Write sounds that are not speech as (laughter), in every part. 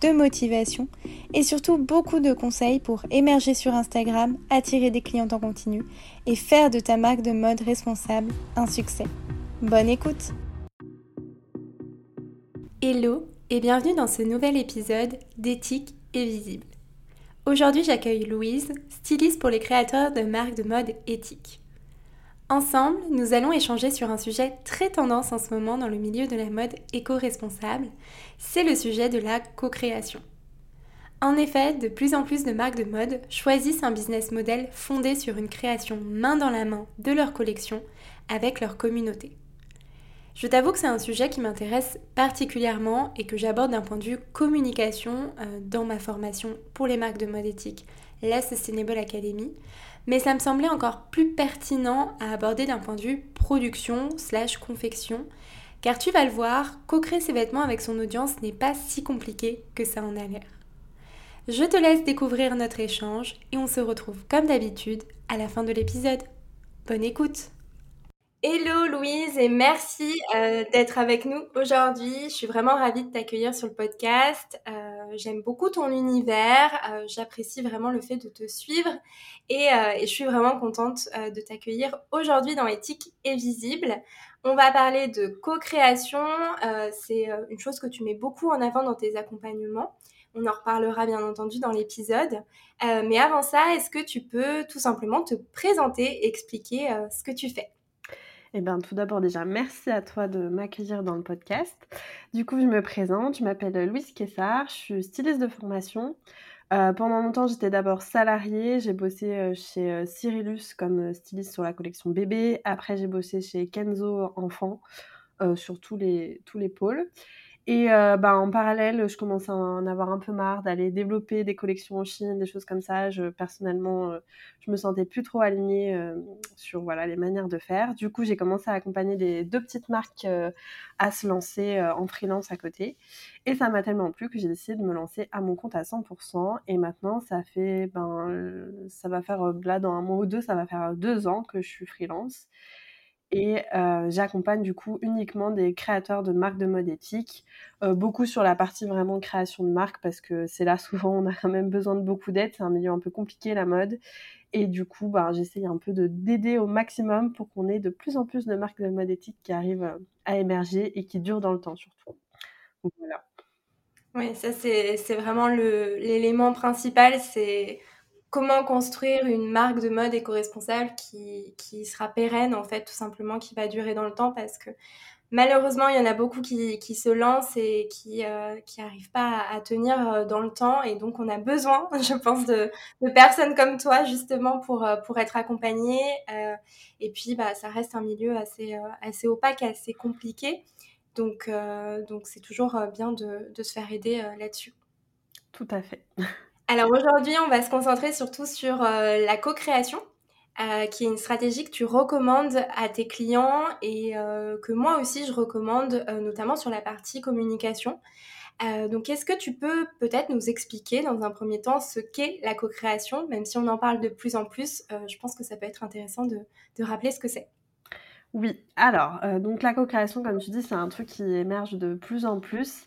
de motivation et surtout beaucoup de conseils pour émerger sur Instagram, attirer des clients en continu et faire de ta marque de mode responsable un succès. Bonne écoute Hello et bienvenue dans ce nouvel épisode d'Éthique et Visible. Aujourd'hui j'accueille Louise, styliste pour les créateurs de marques de mode éthique. Ensemble, nous allons échanger sur un sujet très tendance en ce moment dans le milieu de la mode éco-responsable, c'est le sujet de la co-création. En effet, de plus en plus de marques de mode choisissent un business model fondé sur une création main dans la main de leur collection avec leur communauté. Je t'avoue que c'est un sujet qui m'intéresse particulièrement et que j'aborde d'un point de vue communication euh, dans ma formation pour les marques de mode éthique, la Sustainable Academy, mais ça me semblait encore plus pertinent à aborder d'un point de vue production slash confection, car tu vas le voir, co-créer ses vêtements avec son audience n'est pas si compliqué que ça en a l'air. Je te laisse découvrir notre échange et on se retrouve comme d'habitude à la fin de l'épisode. Bonne écoute Hello Louise et merci euh, d'être avec nous aujourd'hui. Je suis vraiment ravie de t'accueillir sur le podcast. Euh, j'aime beaucoup ton univers, euh, j'apprécie vraiment le fait de te suivre et, je suis vraiment contente de t'accueillir aujourd'hui dans Éthique et Visible. On va parler de co-création, c'est une chose que tu mets beaucoup en avant dans tes accompagnements. On en reparlera bien entendu dans l'épisode. mais avant ça, est-ce que tu peux tout simplement te présenter et expliquer ce que tu fais? Eh bien, tout d'abord, déjà, merci à toi de m'accueillir dans le podcast. Du coup, je me présente, je m'appelle Louise Kessar, je suis styliste de formation. Euh, pendant longtemps, j'étais d'abord salariée. J'ai bossé euh, chez euh, Cyrillus comme styliste sur la collection bébé. Après, j'ai bossé chez Kenzo Enfant sur tous les pôles. Et euh, bah, en parallèle, je commence à en avoir un peu marre d'aller développer des collections en Chine, des choses comme ça. Je, personnellement, euh, je me sentais plus trop alignée euh, sur voilà, les manières de faire. Du coup, j'ai commencé à accompagner des deux petites marques à se lancer en freelance à côté. Et ça m'a tellement plu que j'ai décidé de me lancer à mon compte à 100%. Et maintenant, ça fait, ben, ça va faire, là, dans un mois ou deux, ça va faire deux ans que je suis freelance. Et euh, j'accompagne du coup uniquement des créateurs de marques de mode éthique, euh, beaucoup sur la partie vraiment création de marque parce que c'est là (laughs) souvent on a quand même besoin de beaucoup d'aide, c'est un milieu un peu compliqué la mode. Et du coup, bah, j'essaye un peu de d'aider au maximum pour qu'on ait de plus en plus de marques de mode éthique qui arrivent euh, à émerger et qui durent dans le temps surtout. Donc voilà. Oui, ça c'est vraiment l'élément principal, c'est comment construire une marque de mode éco-responsable qui, qui, sera pérenne, en fait, tout simplement, qui va durer dans le temps parce que malheureusement, il y en a beaucoup qui, qui se lancent et qui n'arrivent euh, pas à, tenir euh, dans le temps. Et donc, on a besoin, (laughs) je pense, de, de personnes comme toi, justement, pour, euh, pour être accompagnés. et puis, bah, ça reste un milieu assez, assez opaque, assez compliqué. Donc, donc c'est toujours bien de, de se faire aider là-dessus. Tout à fait. Alors aujourd'hui, on va se concentrer surtout sur euh, la co-création, euh, qui est une stratégie que tu recommandes à tes clients et euh, que moi aussi je recommande, notamment sur la partie communication. donc est-ce que tu peux peut-être nous expliquer dans un premier temps ce qu'est la co-création, même si on en parle de plus en plus, je pense que ça peut être intéressant de rappeler ce que c'est. Oui, alors, euh, donc la co-création, comme tu dis, c'est un truc qui émerge de plus en plus.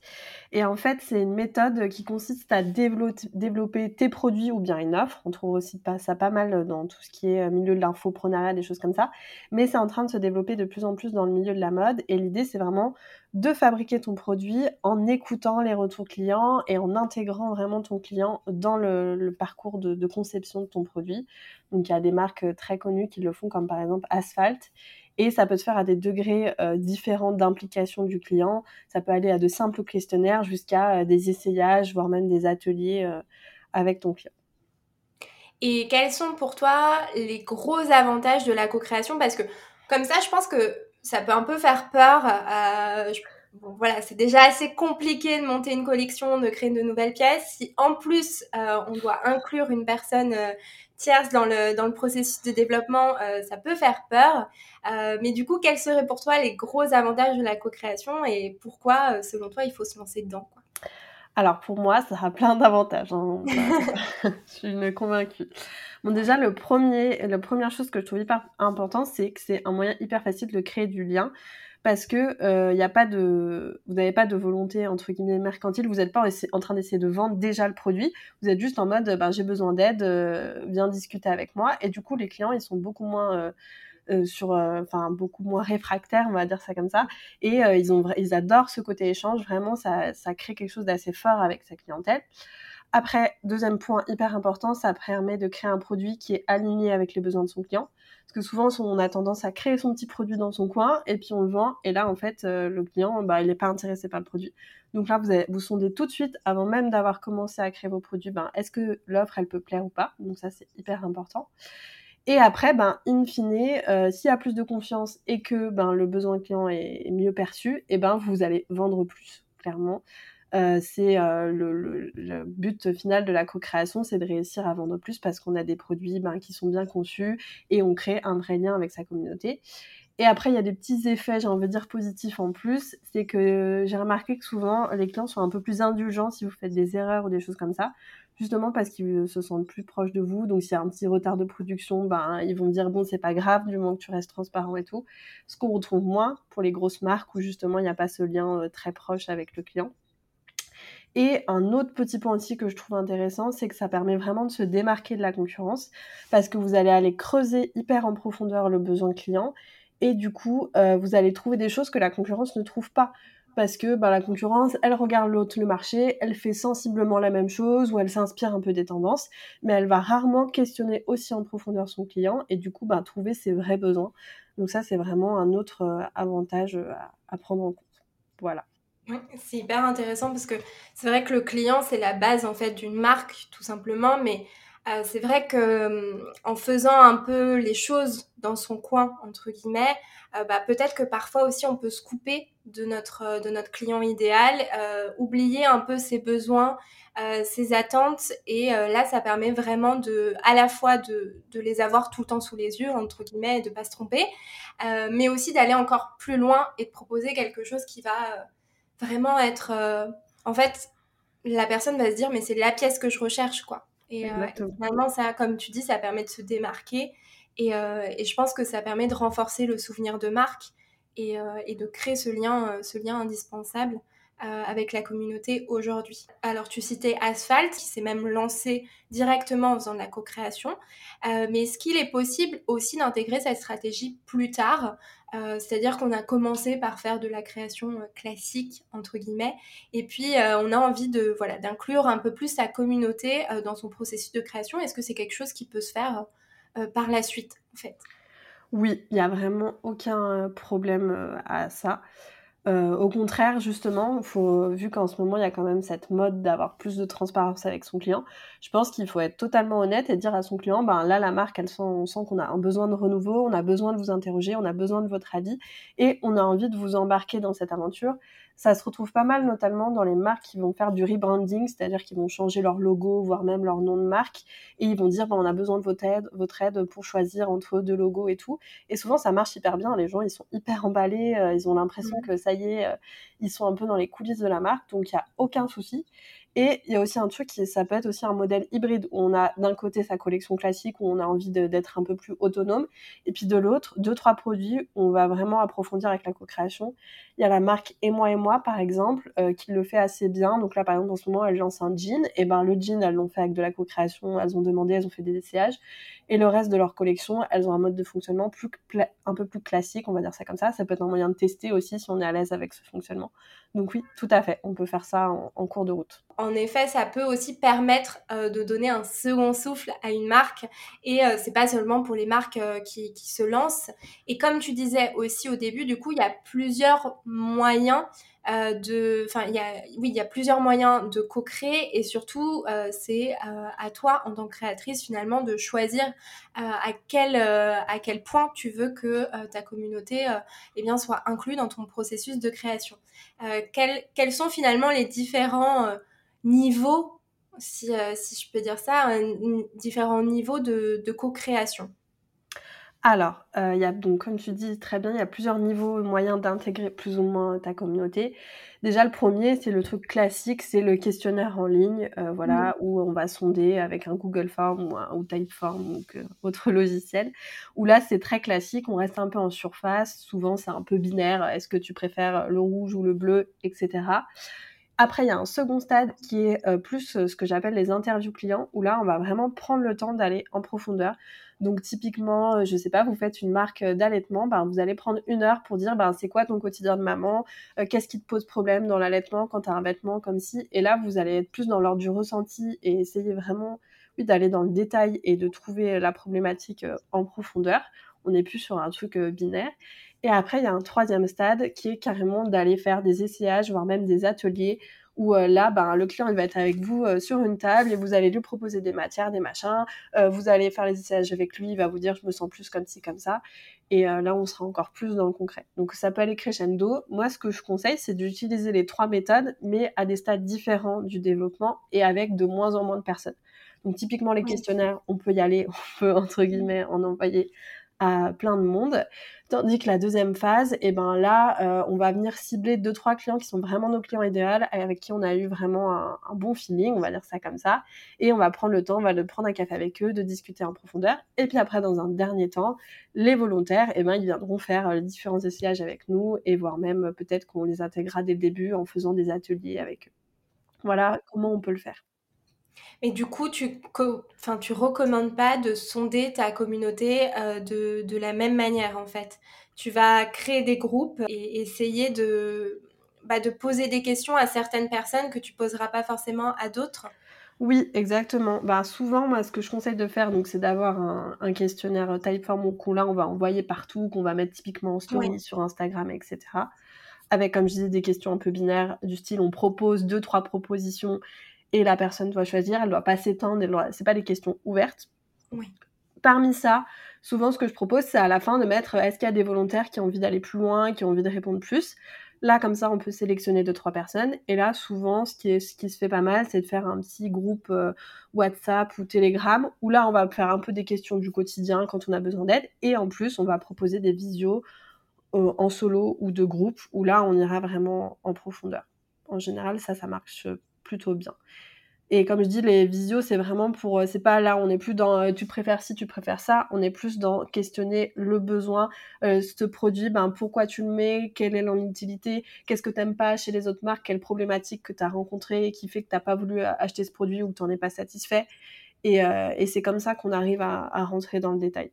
Et en fait, c'est une méthode qui consiste à développer tes produits ou bien une offre. On trouve aussi ça pas mal dans tout ce qui est euh, milieu de l'infoprenariat, des choses comme ça. Mais c'est en train de se développer de plus en plus dans le milieu de la mode. Et l'idée, c'est vraiment de fabriquer ton produit en écoutant les retours clients et en intégrant vraiment ton client dans le, parcours de, de conception de ton produit. Donc, il y a des marques très connues qui le font, comme par exemple Asphalt. Et ça peut se faire à des degrés euh, différents d'implication du client. Ça peut aller à de simples questionnaires jusqu'à euh, des essayages, voire même des ateliers euh, avec ton client. Et quels sont pour toi les gros avantages de la co-création? Parce que comme ça, je pense que ça peut un peu faire peur. voilà, c'est déjà assez compliqué de monter une collection, de créer de nouvelles pièces. Si en plus on doit inclure une personne tierce dans le, dans le processus de développement, ça peut faire peur. mais du coup, quels seraient pour toi les gros avantages de la co-création et pourquoi, selon toi, il faut se lancer dedans Alors pour moi, ça a plein d'avantages. Hein. (laughs) je suis une convaincue. Bon, déjà, le premier, la première chose que je trouve hyper important, c'est que c'est un moyen hyper facile de créer du lien parce que il euh, a pas de, vous n'avez pas de volonté entre guillemets mercantile, vous n'êtes pas en train d'essayer de vendre déjà le produit, vous êtes juste en mode, ben, j'ai besoin d'aide, euh, viens discuter avec moi, et du coup les clients ils sont beaucoup moins euh, sur, enfin beaucoup moins réfractaires, on va dire ça comme ça, et ils ont, adorent ce côté échange, vraiment ça crée quelque chose d'assez fort avec sa clientèle. Après, deuxième point hyper important, ça permet de créer un produit qui est aligné avec les besoins de son client. Parce que souvent, on a tendance à créer son petit produit dans son coin et puis on le vend. Et là, en fait, euh, le client, bah, il n'est pas intéressé par le produit. Donc là, vous, vous sondez tout de suite, avant même d'avoir commencé à créer vos produits, ben, est-ce que l'offre, elle peut plaire ou pas? Donc ça, c'est hyper important. Et après, ben, in fine, euh, s'il y a plus de confiance et que ben, le besoin client est, mieux perçu, et eh ben, vous allez vendre plus, clairement. Euh, c'est euh, le, but final de la co-création, c'est de réussir à vendre plus parce qu'on a des produits ben, qui sont bien conçus et on crée un vrai lien avec sa communauté. Et après, il y a des petits effets, j'ai envie de dire positifs en plus. C'est que j'ai remarqué que souvent, les clients sont un peu plus indulgents si vous faites des erreurs ou des choses comme ça, justement parce qu'ils se sentent plus proches de vous. Donc, s'il y a un petit retard de production, ben, ils vont dire bon, c'est pas grave, du moment que tu restes transparent et tout. Ce qu'on retrouve moins pour les grosses marques où justement, il n'y a pas ce lien euh, très proche avec le client. Et un autre petit point aussi que je trouve intéressant, c'est que ça permet vraiment de se démarquer de la concurrence parce que vous allez aller creuser hyper en profondeur le besoin client et du coup, euh, vous allez trouver des choses que la concurrence ne trouve pas. Parce que ben, la concurrence, elle regarde l'autre le marché, elle fait sensiblement la même chose ou elle s'inspire un peu des tendances, mais elle va rarement questionner aussi en profondeur son client et du coup ben, trouver ses vrais besoins. Donc ça, c'est vraiment un autre euh, avantage euh, à prendre en compte. Voilà c'est hyper intéressant parce que c'est vrai que le client, c'est la base en fait d'une marque, tout simplement, mais euh, c'est vrai que hum, en faisant un peu les choses dans son coin, entre guillemets, euh, bah, peut-être que parfois aussi on peut se couper de notre, euh, de notre client idéal, oublier un peu ses besoins, ses attentes, et là ça permet vraiment de, à la fois de, de, les avoir tout le temps sous les yeux, entre guillemets, et de pas se tromper, mais aussi d'aller encore plus loin et de proposer quelque chose qui va vraiment être. Euh, en fait, la personne va se dire, mais c'est la pièce que je recherche, quoi. Et, euh, finalement, ça, comme tu dis, ça permet de se démarquer. Et, euh, et, je pense que ça permet de renforcer le souvenir de marque et, et de créer ce lien, ce lien indispensable avec la communauté aujourd'hui. Alors tu citais Asphalt, qui s'est même lancé directement en faisant de la co-création, mais est-ce qu'il est possible aussi d'intégrer cette stratégie plus tard? Euh, c'est-à-dire qu'on a commencé par faire de la création euh, classique entre guillemets, et puis euh, on a envie de voilà d'inclure un peu plus sa communauté dans son processus de création. Est-ce que c'est quelque chose qui peut se faire par la suite en fait? Oui, il n'y a vraiment aucun problème à ça. Euh, au contraire, justement, vu qu'en ce moment, il y a quand même cette mode d'avoir plus de transparence avec son client, je pense qu'il faut être totalement honnête et dire à son client, ben là, la marque, elle sent, on sent qu'on a un besoin de renouveau, on a besoin de vous interroger, on a besoin de votre avis et on a envie de vous embarquer dans cette aventure. Ça se retrouve pas mal, notamment dans les marques qui vont faire du rebranding, c'est-à-dire qu'ils vont changer leur logo, voire même leur nom de marque, et ils vont dire, ben, on a besoin de votre aide, votre aide pour choisir entre deux logos et tout. Et souvent, ça marche hyper bien. Les gens, ils sont hyper emballés, euh, ils ont l'impression mmh. que ça y est, euh, ils sont un peu dans les coulisses de la marque, donc il n'y a aucun souci. Et il y a aussi un truc qui, ça peut être aussi un modèle hybride où on a d'un côté sa collection classique où on a envie d'être un peu plus autonome, et puis de l'autre, deux, trois produits où on va vraiment approfondir avec la co-création. Il y a la marque Et moi et moi, par exemple, euh, qui le fait assez bien. Donc là, par exemple, en ce moment, elle lance un jean, et ben le jean, elles l'ont fait avec de la co-création, elles ont demandé, elles ont fait des essayages, et le reste de leur collection, elles ont un mode de fonctionnement plus un peu plus classique, on va dire ça comme ça. Ça peut être un moyen de tester aussi si on est à l'aise avec ce fonctionnement. Donc oui, tout à fait, on peut faire ça en cours de route effet, ça peut aussi permettre euh, de donner un second souffle à une marque. Et euh, c'est pas seulement pour les marques euh, qui, se lancent. Et comme tu disais aussi au début, du coup, il y a plusieurs moyens de, enfin, il oui, il y a plusieurs moyens de co-créer. Et surtout, c'est à toi, en tant que créatrice, finalement, de choisir à quel à quel point tu veux que ta communauté, eh bien, soit inclue dans ton processus de création. quels, quels sont finalement les différents niveau si, si je peux dire ça, un, différents niveaux de, de co-création alors, il y a donc comme tu dis très bien, il y a plusieurs niveaux moyens d'intégrer plus ou moins ta communauté. Déjà le premier, c'est le truc classique, c'est le questionnaire en ligne, voilà, mmh. où on va sonder avec un Google Form ou un ou Typeform ou autre (laughs) logiciel, où là c'est très classique, on reste un peu en surface, souvent c'est un peu binaire, est-ce que tu préfères le rouge ou le bleu, etc. Après, il y a un second stade qui est plus ce que j'appelle les interviews clients, où là, on va vraiment prendre le temps d'aller en profondeur. Donc, typiquement, je sais pas, vous faites une marque d'allaitement, ben, vous allez prendre une heure pour dire, ben, c'est quoi ton quotidien de maman, qu'est-ce qui te pose problème dans l'allaitement quand tu as un vêtement comme ci. Et là, vous allez être plus dans l'ordre du ressenti et essayer vraiment d'aller dans le détail et de trouver la problématique en profondeur. On n'est plus sur un truc binaire. Et après, il y a un troisième stade qui est carrément d'aller faire des essayages, voire même des ateliers où euh, là, ben, le client il va être avec vous euh, sur une table et vous allez lui proposer des matières, des machins. Euh, vous allez faire les essayages avec lui, il va vous dire je me sens plus comme ci, comme ça. Et là, on sera encore plus dans le concret. Donc ça peut aller crescendo. Moi, ce que je conseille, c'est d'utiliser les trois méthodes, mais à des stades différents du développement et avec de moins en moins de personnes. Donc typiquement les questionnaires, on peut y aller, (laughs) on peut entre guillemets en envoyer à plein de monde. Tandis que la deuxième phase, et eh ben là, euh, on va venir cibler deux trois clients qui sont vraiment nos clients idéaux, avec qui on a eu vraiment un, bon feeling, on va dire ça comme ça, et on va prendre le temps, on va le prendre un café avec eux, de discuter en profondeur. Et puis après, dans un dernier temps, les volontaires, et eh ben ils viendront faire euh, les différents essayages avec nous, et voire même euh, peut-être qu'on les intégrera dès le début en faisant des ateliers avec eux. Voilà comment on peut le faire. Et du coup, tu, enfin, tu recommandes pas de sonder ta communauté euh, de, de, la même manière, en fait. Tu vas créer des groupes et essayer de, bah, de poser des questions à certaines personnes que tu poseras pas forcément à d'autres. Oui, exactement. Bah, souvent, moi, ce que je conseille de faire, donc, c'est d'avoir un, un, questionnaire Typeform qu'on là, on va envoyer partout, qu'on va mettre typiquement en story sur Instagram, etc. Avec, comme je disais, des questions un peu binaires du style, on propose deux, trois propositions et la personne doit choisir, elle doit pas s'étendre, doit... c'est pas des questions ouvertes. Oui. Parmi ça, souvent ce que je propose, c'est à la fin de mettre est-ce qu'il y a des volontaires qui ont envie d'aller plus loin, qui ont envie de répondre plus? Là, comme ça, on peut sélectionner deux, trois personnes. Et là, souvent, ce qui, est, ce qui se fait pas mal, c'est de faire un petit groupe euh, WhatsApp ou Telegram, où là, on va faire un peu des questions du quotidien quand on a besoin d'aide. Et en plus, on va proposer des visios euh, en solo ou de groupe, où là, on ira vraiment en profondeur. En général, ça, ça marche plutôt bien. Et comme je dis, les visios, c'est vraiment pour. Euh, c'est pas là, on n'est plus dans euh, tu préfères ci, tu préfères ça. On est plus dans questionner le besoin, euh, ce produit, ben, pourquoi tu le mets, quelle est l'utilité, qu'est-ce que t'aimes pas chez les autres marques, quelle problématique que tu as rencontrée qui fait que t'as pas voulu acheter ce produit ou que t'en es pas satisfait? Et, c'est comme ça qu'on arrive à rentrer dans le détail.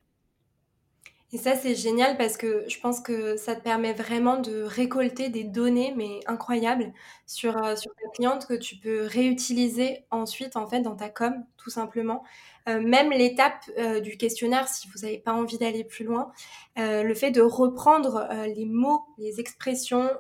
Et ça, c'est génial parce que je pense que ça te permet vraiment de récolter des données, mais incroyables, sur, euh, sur ta cliente que tu peux réutiliser ensuite, en fait, dans ta com, tout simplement. Euh, même l'étape euh, du questionnaire, si vous n'avez pas envie d'aller plus loin, euh, le fait de reprendre les mots, les expressions,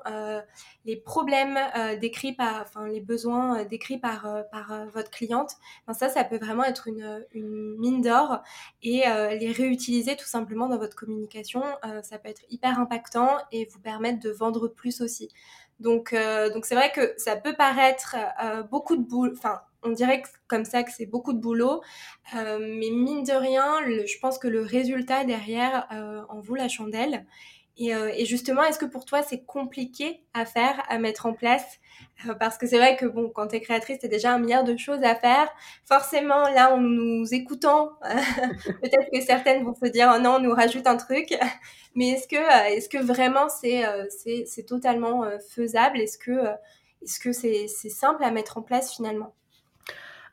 les problèmes décrits par, enfin les besoins décrits par par votre cliente, ben ça, ça peut vraiment être une, une mine d'or et les réutiliser tout simplement dans votre communication, ça peut être hyper impactant et vous permettre de vendre plus aussi. Donc, donc c'est vrai que ça peut paraître beaucoup de boulot, enfin on dirait comme ça que c'est beaucoup de boulot, euh, mais mine de rien, je pense que le résultat derrière euh, en vaut la chandelle. Euh, et, justement, est-ce que pour toi c'est compliqué à faire, à mettre en place? Parce que c'est vrai que bon, quand tu es créatrice, tu déjà un milliard de choses à faire. Forcément, là, en nous écoutant, (laughs) peut-être que certaines vont se dire oh non, on nous rajoute un truc. Mais est-ce que, est-ce que vraiment c'est, c'est, totalement faisable? Est-ce que, est-ce que c'est simple à mettre en place finalement?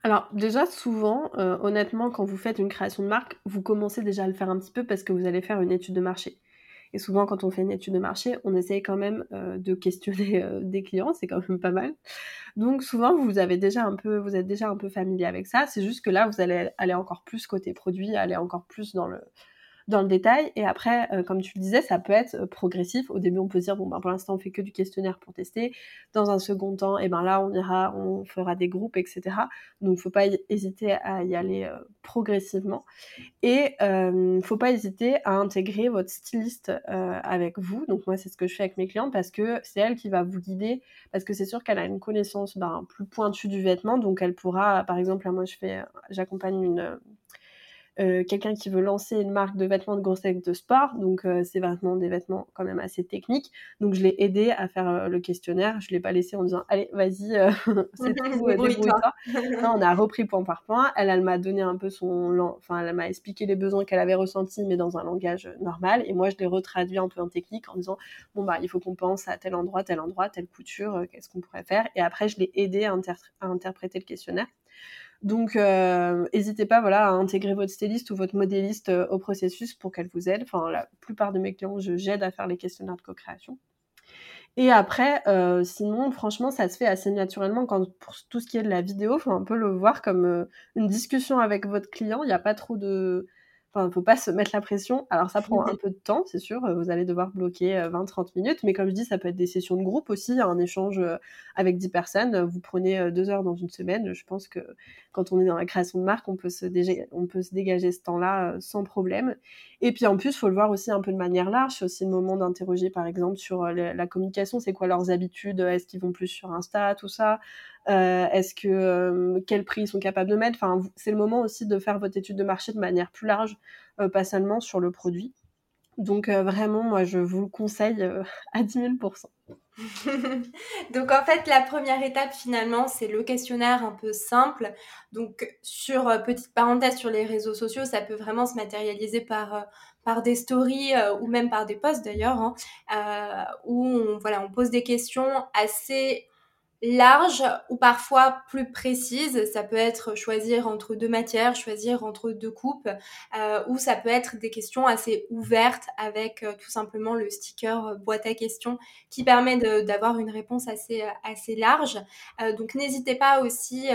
Alors déjà souvent, euh, honnêtement, quand vous faites une création de marque, vous commencez déjà à le faire un petit peu parce que vous allez faire une étude de marché. Et souvent, quand on fait une étude de marché, on essaye quand même euh, de questionner (laughs) euh, des clients, c'est quand même pas mal. Donc souvent, vous avez déjà un peu, vous êtes déjà un peu familier avec ça. C'est juste que là, vous allez aller encore plus côté produit, aller encore plus dans le dans le détail. Et après, euh, comme tu le disais, ça peut être euh, progressif. Au début, on peut se dire, bon, ben, pour l'instant, on fait que du questionnaire pour tester. Dans un second temps, et ben là, on ira, on fera des groupes, etc. Donc, faut pas hésiter à y aller euh, progressivement. Et euh, faut pas hésiter à intégrer votre styliste avec vous. Donc, moi, c'est ce que je fais avec mes clientes parce que c'est elle qui va vous guider. Parce que c'est sûr qu'elle a une connaissance ben, plus pointue du vêtement. Donc, elle pourra, par exemple, là, moi, je fais, j'accompagne une euh, quelqu'un qui veut lancer une marque de vêtements de grosseille de sport, donc euh, c'est vraiment des vêtements quand même assez techniques. Donc je l'ai aidé à faire euh, le questionnaire. Je l'ai pas laissé en disant allez vas-y (laughs) c'est tout, débrouille-toi. (laughs) on a repris point par point. Elle, elle m'a donné un peu son, enfin elle m'a expliqué les besoins qu'elle avait ressentis, mais dans un langage normal. Et moi je l'ai retraduit un peu en technique en disant bon bah il faut qu'on pense à tel endroit, tel endroit, telle couture, qu'est-ce qu'on pourrait faire? Et après je l'ai aidé à interpréter le questionnaire. Donc, euh, n'hésitez pas voilà, à intégrer votre styliste ou votre modéliste euh, au processus pour qu'elle vous aide. Enfin, la plupart de mes clients, je j'aide à faire les questionnaires de co-création. Et après, euh, sinon, franchement, ça se fait assez naturellement quand pour tout ce qui est de la vidéo, faut un peu le voir comme une discussion avec votre client. Il n'y a pas trop de Enfin, faut pas se mettre la pression. Alors, ça prend un (laughs) peu de temps, c'est sûr. Vous allez devoir bloquer 20-30 euh, minutes. Mais comme je dis, ça peut être des sessions de groupe aussi, un échange euh, avec 10 personnes. Vous prenez euh, deux heures dans une semaine. Je pense que quand on est dans la création de marque, on peut se, on peut se dégager ce temps-là sans problème. Et puis, en plus, faut le voir aussi un peu de manière large. C'est aussi le moment d'interroger, par exemple, sur la communication. C'est quoi leurs habitudes? Est-ce qu'ils vont plus sur Insta, tout ça euh, est-ce que euh, quel prix ils sont capables de mettre? Enfin, c'est le moment aussi de faire votre étude de marché de manière plus large, euh, pas seulement sur le produit. Donc vraiment, moi, je vous le conseille (laughs) à 10 000 (laughs) Donc en fait, la première étape finalement, c'est le questionnaire un peu simple. Donc sur petite parenthèse sur les réseaux sociaux, ça peut vraiment se matérialiser par par des stories ou même par des posts d'ailleurs, hein, où voilà, on pose des questions assez large ou parfois plus précise. Ça peut être choisir entre deux matières, choisir entre deux coupes, euh, ou ça peut être des questions assez ouvertes avec euh, tout simplement le sticker euh, boîte à questions qui permet d'avoir une réponse assez, assez large. donc n'hésitez pas aussi,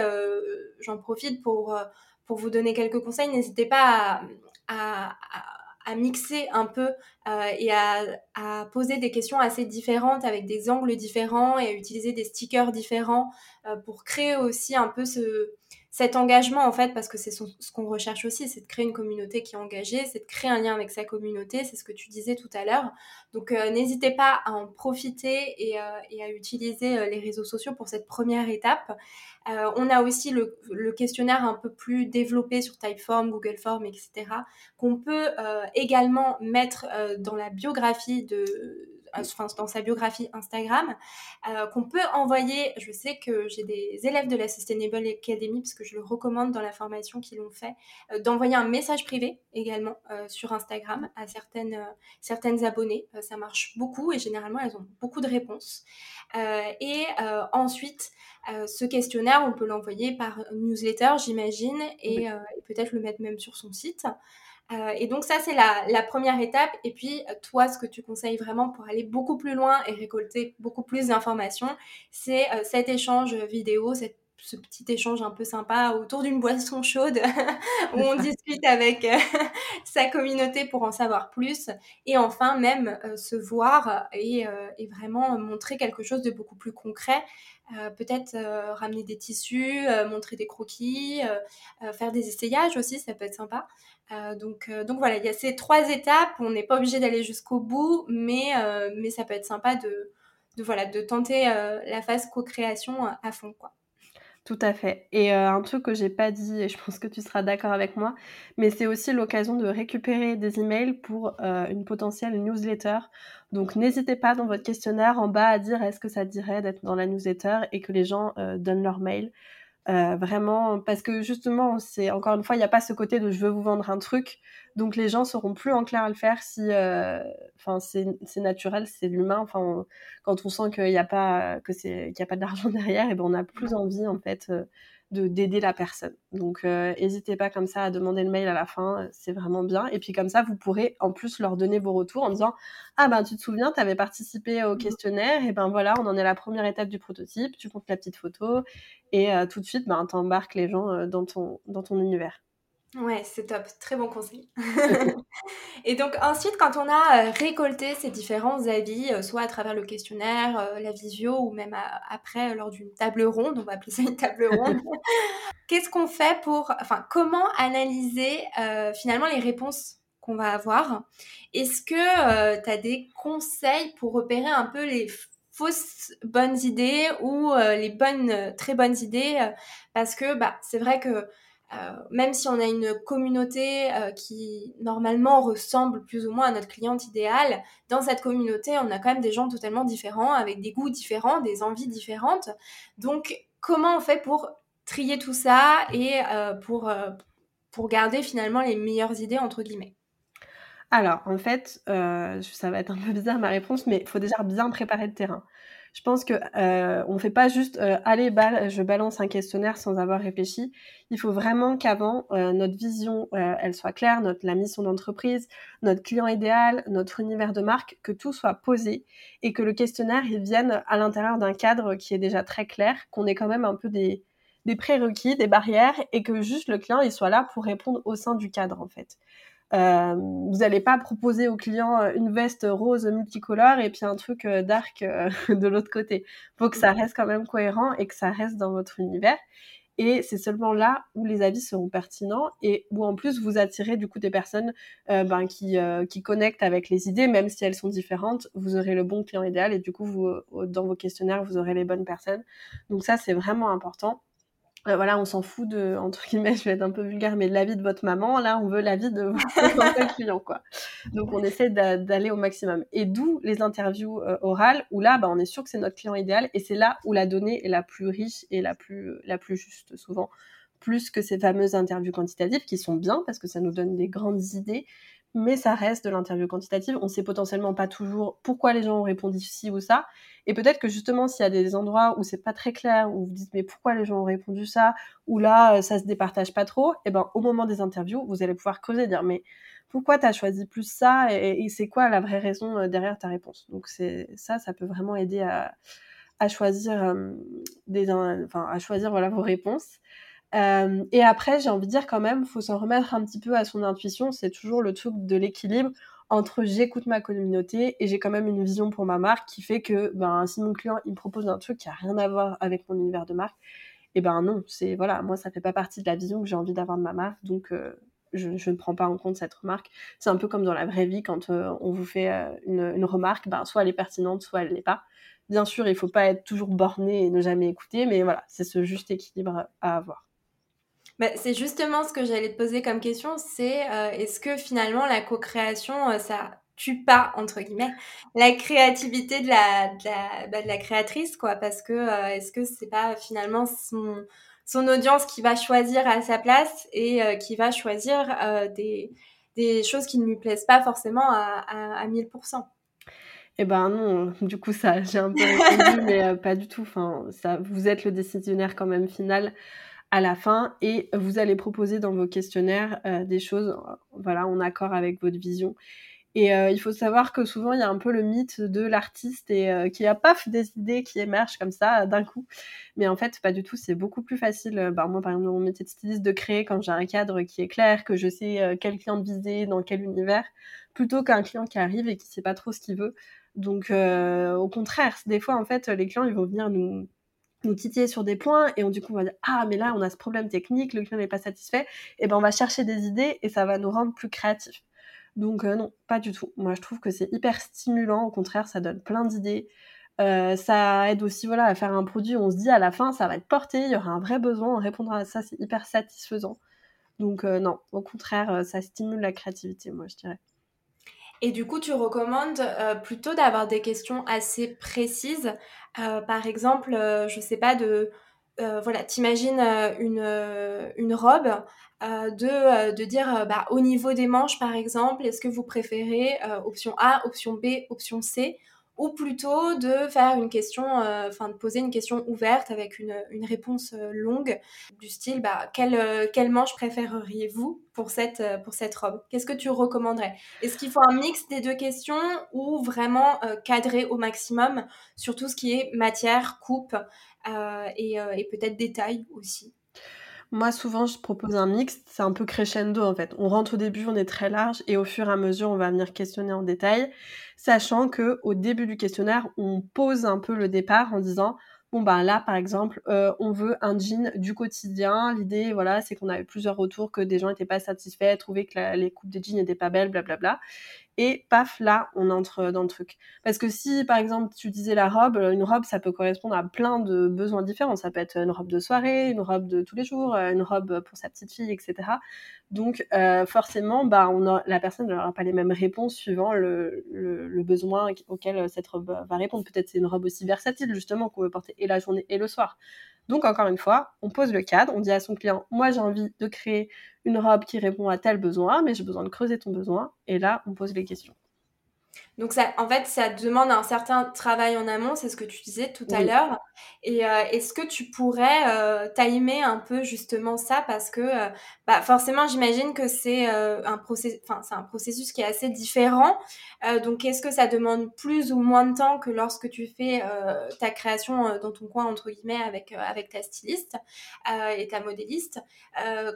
j'en profite pour, pour vous donner quelques conseils, n'hésitez pas à à mixer un peu euh, et à, à, poser des questions assez différentes avec des angles différents et à utiliser des stickers différents euh, pour créer aussi un peu ce, cet engagement en fait parce que c'est ce qu'on recherche aussi c'est de créer une communauté qui est engagée c'est de créer un lien avec sa communauté c'est ce que tu disais tout à l'heure donc euh, n'hésitez pas à en profiter et, et à utiliser les réseaux sociaux pour cette première étape euh, on a aussi le, questionnaire un peu plus développé sur Typeform, Google Form, etc., qu'on peut euh, également mettre euh, dans la biographie de, enfin, dans sa biographie Instagram, qu'on peut envoyer. Je sais que j'ai des élèves de la Sustainable Academy, parce que je le recommande dans la formation qu'ils l'ont fait, d'envoyer un message privé également sur Instagram à certaines, certaines abonnées. ça marche beaucoup et généralement elles ont beaucoup de réponses. et ensuite, euh, ce questionnaire, on peut l'envoyer par newsletter, j'imagine, et, euh, peut-être le mettre même sur son site. Euh, et donc ça, c'est la, première étape. Et puis, toi, ce que tu conseilles vraiment pour aller beaucoup plus loin et récolter beaucoup plus d'informations, c'est cet échange vidéo, ce petit échange un peu sympa autour d'une boisson chaude (laughs) où on discute avec (laughs) sa communauté pour en savoir plus et enfin même se voir et, et, vraiment montrer quelque chose de beaucoup plus concret euh, peut-être euh, ramener des tissus, euh, montrer des croquis, faire des essayages aussi, ça peut être sympa. donc, donc voilà, il y a ces trois étapes. On n'est pas obligé d'aller jusqu'au bout, mais, mais ça peut être sympa de, de voilà, de tenter la phase co-création à fond. Quoi. Tout à fait. Et un truc que j'ai pas dit, et je pense que tu seras d'accord avec moi, mais c'est aussi l'occasion de récupérer des emails pour une potentielle newsletter. Donc n'hésitez pas dans votre questionnaire en bas à dire est-ce que ça dirait d'être dans la newsletter et que les gens donnent leur mail. Euh, vraiment, parce que justement, c'est encore une fois, il n'y a pas ce côté de je veux vous vendre un truc, donc les gens seront plus enclins à le faire si, euh, enfin, c'est naturel, c'est l'humain. Enfin, quand on sent qu'il n'y a pas que c'est qu'il a pas d'argent (laughs) derrière, et ben on a plus envie en fait euh, de d'aider la personne. Donc, n'hésitez pas comme ça à demander le mail à la fin, c'est vraiment bien. Et puis comme ça, vous pourrez en plus leur donner vos retours en disant ah ben tu te souviens, tu avais participé au mmh. questionnaire, et ben voilà, on en est à la première étape du prototype, tu comptes la petite photo, et tout de suite, ben t'embarques les gens dans ton dans ton univers. Ouais, c'est top, très bon conseil. (laughs) (laughs) et donc ensuite, quand on a euh, récolté ces différents avis, euh, soit à travers le questionnaire, euh, la visio ou même après lors d'une table ronde, on va appeler ça une table ronde, (laughs) qu'est-ce qu'on fait pour, enfin, comment analyser finalement les réponses qu'on va avoir? Est-ce que tu as des conseils pour repérer un peu les fausses bonnes idées ou les bonnes, très bonnes idées? Parce que bah, c'est vrai que euh, même si on a une communauté euh, qui normalement ressemble plus ou moins à notre cliente idéale, dans cette communauté, on a quand même des gens totalement différents, avec des goûts différents, des envies différentes. Donc, comment on fait pour trier tout ça et euh, pour, pour garder finalement les meilleures idées, entre guillemets? Alors, en fait, ça va être un peu bizarre ma réponse, mais il faut déjà bien préparer le terrain. Je pense que euh, on fait pas juste euh, allez je balance un questionnaire sans avoir réfléchi. Il faut vraiment qu'avant euh, notre vision euh, elle soit claire, notre la mission d'entreprise, notre client idéal, notre univers de marque, que tout soit posé et que le questionnaire vienne à l'intérieur d'un cadre qui est déjà très clair, qu'on ait quand même un peu des des prérequis, des barrières et que juste le client il soit là pour répondre au sein du cadre en fait. Euh, vous n'allez pas proposer au client euh, une veste rose multicolore et puis un truc euh, dark (laughs) de l'autre côté. Faut que ça reste quand même cohérent et que ça reste dans votre univers. Et c'est seulement là où les avis seront pertinents et où en plus vous attirez du coup des personnes ben, qui, qui connectent avec les idées, même si elles sont différentes. Vous aurez le bon client idéal et du coup vous, dans vos questionnaires vous aurez les bonnes personnes. Donc ça c'est vraiment important. Euh, voilà, on s'en fout de, entre guillemets, (laughs) je vais être un peu vulgaire, mais de l'avis de votre maman. Là, on veut l'avis de votre (laughs) client, quoi. Donc, on essaie d'aller au maximum. Et d'où les interviews euh, orales, où là, bah, on est sûr que c'est notre client idéal, et c'est là où la donnée est la plus riche et la plus, la plus juste, souvent, plus que ces fameuses interviews quantitatives, qui sont bien, parce que ça nous donne des grandes idées, mais ça reste de l'interview quantitative. On sait potentiellement pas toujours pourquoi les gens ont répondu ci ou ça. Et peut-être que justement, s'il y a des endroits où c'est pas très clair, où vous dites mais pourquoi les gens ont répondu ça, ou là euh, ça se départage pas trop, et eh ben au moment des interviews, vous allez pouvoir creuser, dire mais pourquoi tu as choisi plus ça et, c'est quoi la vraie raison euh, derrière ta réponse? Donc c'est ça, ça peut vraiment aider à, à choisir euh, des, enfin à choisir voilà vos réponses. Euh, et après, j'ai envie de dire quand même, faut s'en remettre un petit peu à son intuition. C'est toujours le truc de l'équilibre entre j'écoute ma communauté et j'ai quand même une vision pour ma marque qui fait que ben, si mon client il me propose un truc qui a rien à voir avec mon univers de marque, et eh ben non, c'est voilà, moi ça fait pas partie de la vision que j'ai envie d'avoir de ma marque, donc euh, je, ne prends pas en compte cette remarque. C'est un peu comme dans la vraie vie quand euh, on vous fait une, une, remarque, ben soit elle est pertinente, soit elle l'est pas. Bien sûr, il faut pas être toujours borné et ne jamais écouter, mais voilà, c'est ce juste équilibre à avoir. Bah, c'est justement ce que j'allais te poser comme question, c'est euh, est-ce que finalement la co-création, euh, ça tue pas, entre guillemets, la créativité de la, de la, bah, de la créatrice, quoi? Parce que euh, est-ce que c'est pas finalement son, son audience qui va choisir à sa place et qui va choisir des, des choses qui ne lui plaisent pas forcément à, à, à 1000% eh ben non, du coup ça, j'ai un peu répondu, (laughs) mais pas du tout. Enfin, ça, vous êtes le décisionnaire quand même final à la fin et vous allez proposer dans vos questionnaires euh, des choses euh, voilà en accord avec votre vision. Et euh, il faut savoir que souvent il y a un peu le mythe de l'artiste et qui a paf des idées qui émergent comme ça d'un coup. Mais en fait pas du tout c'est beaucoup plus facile bah, moi par exemple mon métier de styliste de créer quand j'ai un cadre qui est clair que je sais quel client viser dans quel univers plutôt qu'un client qui arrive et qui sait pas trop ce qu'il veut. Donc au contraire des fois en fait les clients ils vont venir nous nous titiller sur des points et on du coup on va dire ah mais là on a ce problème technique le client n'est pas satisfait et ben on va chercher des idées et ça va nous rendre plus créatifs. Donc euh, non pas du tout. Moi je trouve que c'est hyper stimulant. Au contraire ça donne plein d'idées. Euh, ça aide aussi voilà à faire un produit on se dit à la fin ça va être porté il y aura un vrai besoin on répondra à ça c'est hyper satisfaisant. Donc euh, non au contraire ça stimule la créativité moi je dirais et du coup, tu recommandes euh, plutôt d'avoir des questions assez précises. Euh, par exemple, euh, je sais pas, de voilà, t'imagines une, une robe, de, de dire bah, au niveau des manches, par exemple, est-ce que vous préférez option A, option B, option C? Ou plutôt de faire une question, euh, enfin de poser une question ouverte avec une, réponse euh, longue du style bah, quelle, euh, quelle manche préféreriez-vous pour cette, pour cette robe? Qu'est-ce que tu recommanderais? Est-ce qu'il faut un mix des deux questions ou vraiment cadrer au maximum sur tout ce qui est matière, coupe et peut-être détail aussi? Moi, souvent, je propose un mix. C'est un peu crescendo, en fait. On rentre au début, on est très large, et au fur et à mesure, on va venir questionner en détail, sachant que au début du questionnaire, on pose un peu le départ en disant Bon, ben là, par exemple, euh, on veut un jean du quotidien. L'idée, voilà, c'est qu'on a eu plusieurs retours que des gens n'étaient pas satisfaits, trouvaient que les coupes de jeans n'étaient pas belles, blablabla et paf, là, on entre dans le truc. Parce que si, par exemple, tu disais la robe, une robe, ça peut correspondre à plein de besoins différents. Ça peut être une robe de soirée, une robe de tous les jours, une robe pour sa petite fille, etc. Donc, euh, forcément, bah, on la personne n'aura pas les mêmes réponses suivant le, le, besoin auquel cette robe va répondre. Peut-être c'est une robe aussi versatile, justement, qu'on veut porter et la journée et le soir. Donc, encore une fois, on pose le cadre, on dit à son client, moi j'ai envie de créer une robe qui répond à tel besoin, mais j'ai besoin de creuser ton besoin. Et là, on pose les questions. Donc, ça, en fait, ça demande un certain travail en amont, c'est ce que tu disais tout à l'heure. Et euh, est-ce que tu pourrais euh, timer un peu justement ça Parce que euh, bah, forcément, j'imagine que c'est un, process... enfin, un processus qui est assez différent. donc, est-ce que ça demande plus ou moins de temps que lorsque tu fais ta création dans ton coin, entre guillemets, avec, avec ta styliste et ta modéliste?